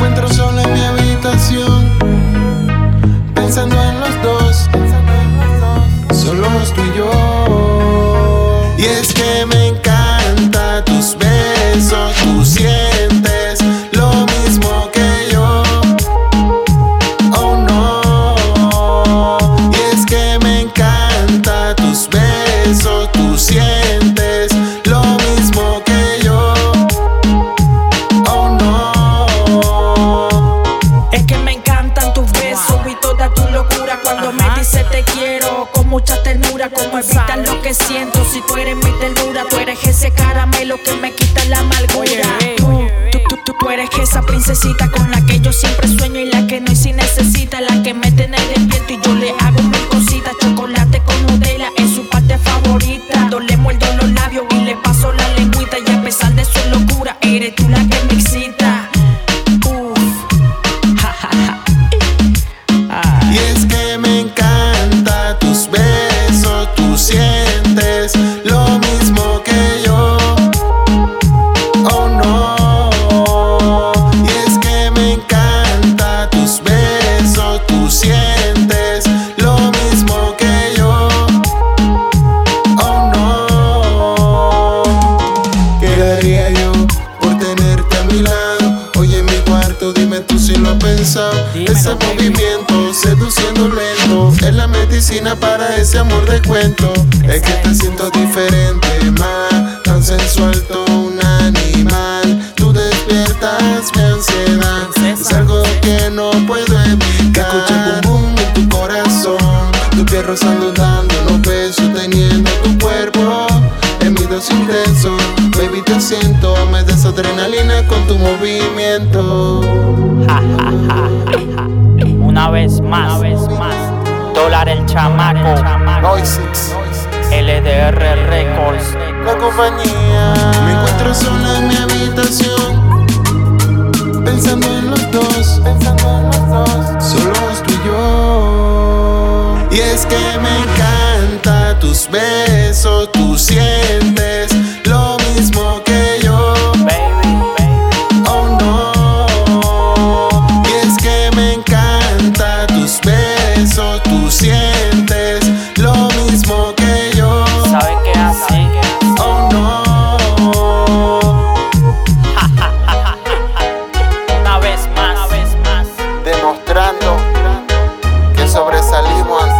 encuentro solo en mi habitación, pensando en los dos, solo tú y yo. Y es ternura como evita lo que siento. Si tú eres mi ternura, tú eres ese caramelo que me quita la amargura. Tú, tú, tú, tú eres esa princesita con la que yo siempre sueño y la que no y si necesita la Dímelo, Ese baby. movimiento seduciendo lento es la medicina para ese amor de cuento. Es que te siento diferente, más tan sensual, todo un animal. Tú despiertas mi ansiedad, es algo que no puedo evitar. Escucha el boom boom en tu corazón, tu piel rozando dando los besos, teniendo tu cuerpo en mi dos intenso. Baby, te siento, me das adrenalina con tu movimiento vez una vez más. Dólar el chamaco, Noisix, LDR Records. La compañía. Me encuentro sola en mi habitación, pensando en los dos, pensando en los dos. Solo tú y yo. Y es que me encanta tus besos, tu cielo sobresalimos.